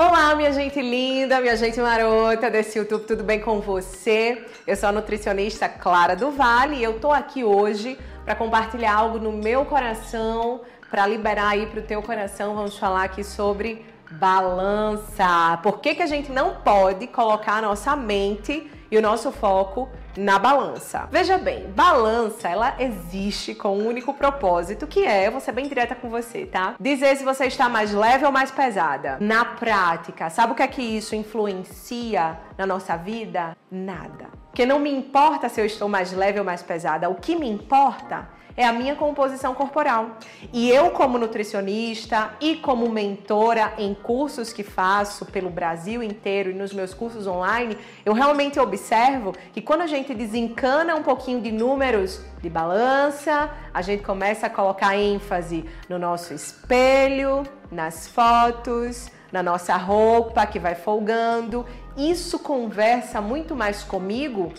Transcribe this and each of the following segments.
Olá, minha gente linda, minha gente marota desse YouTube, tudo bem com você? Eu sou a nutricionista Clara do Vale e eu tô aqui hoje para compartilhar algo no meu coração, para liberar aí pro teu coração. Vamos falar aqui sobre balança. Por que, que a gente não pode colocar a nossa mente e o nosso foco na balança. Veja bem, balança, ela existe com um único propósito, que é, eu vou ser bem direta com você, tá? Dizer se você está mais leve ou mais pesada. Na prática, sabe o que é que isso influencia na nossa vida? Nada. Porque não me importa se eu estou mais leve ou mais pesada. O que me importa é a minha composição corporal. E eu, como nutricionista e como mentora em cursos que faço pelo Brasil inteiro e nos meus cursos online, eu realmente observo que quando a gente desencana um pouquinho de números de balança, a gente começa a colocar ênfase no nosso espelho, nas fotos, na nossa roupa que vai folgando. Isso conversa muito mais comigo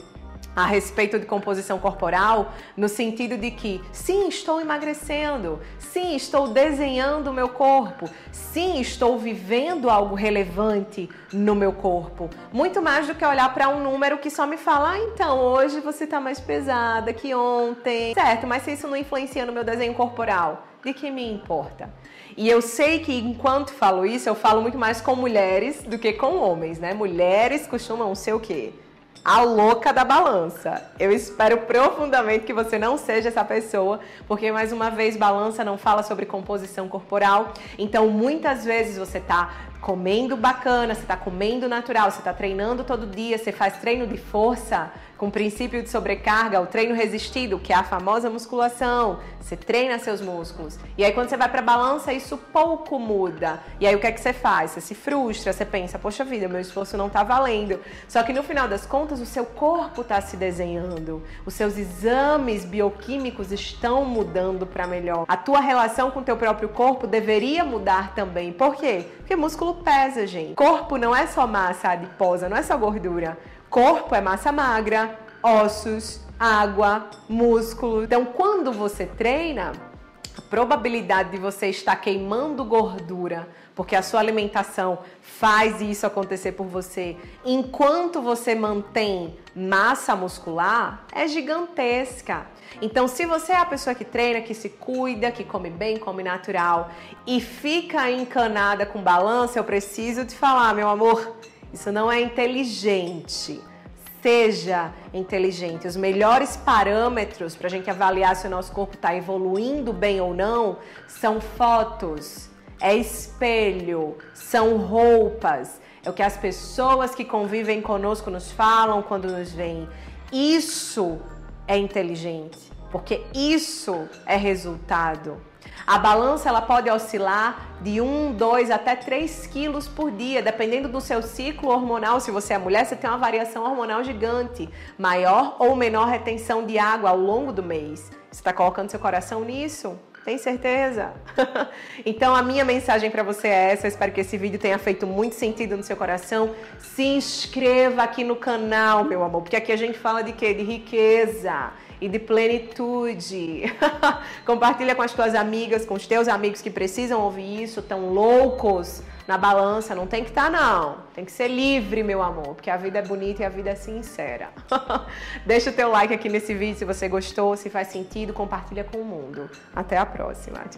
a respeito de composição corporal, no sentido de que, sim, estou emagrecendo, sim, estou desenhando o meu corpo, sim, estou vivendo algo relevante no meu corpo. Muito mais do que olhar para um número que só me fala, ah, então, hoje você está mais pesada que ontem. Certo, mas se isso não influencia no meu desenho corporal, de que me importa? E eu sei que enquanto falo isso, eu falo muito mais com mulheres do que com homens, né? Mulheres costumam ser o quê? A louca da balança. Eu espero profundamente que você não seja essa pessoa, porque mais uma vez balança não fala sobre composição corporal. Então, muitas vezes você tá comendo bacana, você tá comendo natural, você tá treinando todo dia, você faz treino de força, com princípio de sobrecarga, o treino resistido, que é a famosa musculação. Você treina seus músculos. E aí quando você vai para balança, isso pouco muda. E aí o que é que você faz? Você se frustra, você pensa, poxa vida, meu esforço não tá valendo. Só que no final das contas, o seu corpo tá se desenhando. Os seus exames bioquímicos estão mudando para melhor. A tua relação com o teu próprio corpo deveria mudar também. Por quê? Porque músculo pesa, gente. Corpo não é só massa adiposa, não é só gordura. Corpo é massa magra, ossos, água, músculo. Então, quando você treina, probabilidade de você estar queimando gordura, porque a sua alimentação faz isso acontecer por você, enquanto você mantém massa muscular, é gigantesca. Então, se você é a pessoa que treina, que se cuida, que come bem, come natural e fica encanada com balança, eu preciso te falar, meu amor, isso não é inteligente. Seja inteligente. Os melhores parâmetros para a gente avaliar se o nosso corpo está evoluindo bem ou não são fotos, é espelho, são roupas, é o que as pessoas que convivem conosco nos falam quando nos veem. Isso é inteligente, porque isso é resultado. A balança ela pode oscilar de 1, 2 até 3 quilos por dia, dependendo do seu ciclo hormonal. Se você é mulher, você tem uma variação hormonal gigante, maior ou menor retenção de água ao longo do mês. Você está colocando seu coração nisso? Tem certeza? então a minha mensagem para você é essa. Eu espero que esse vídeo tenha feito muito sentido no seu coração. Se inscreva aqui no canal, meu amor, porque aqui a gente fala de quê? De riqueza e de plenitude. Compartilha com as tuas amigas, com os teus amigos que precisam ouvir isso, tão loucos na balança. Não tem que estar, tá, não. Tem que ser livre, meu amor, porque a vida é bonita e a vida é sincera. Deixa o teu like aqui nesse vídeo se você gostou, se faz sentido, compartilha com o mundo. Até a próxima. Tchau, tchau.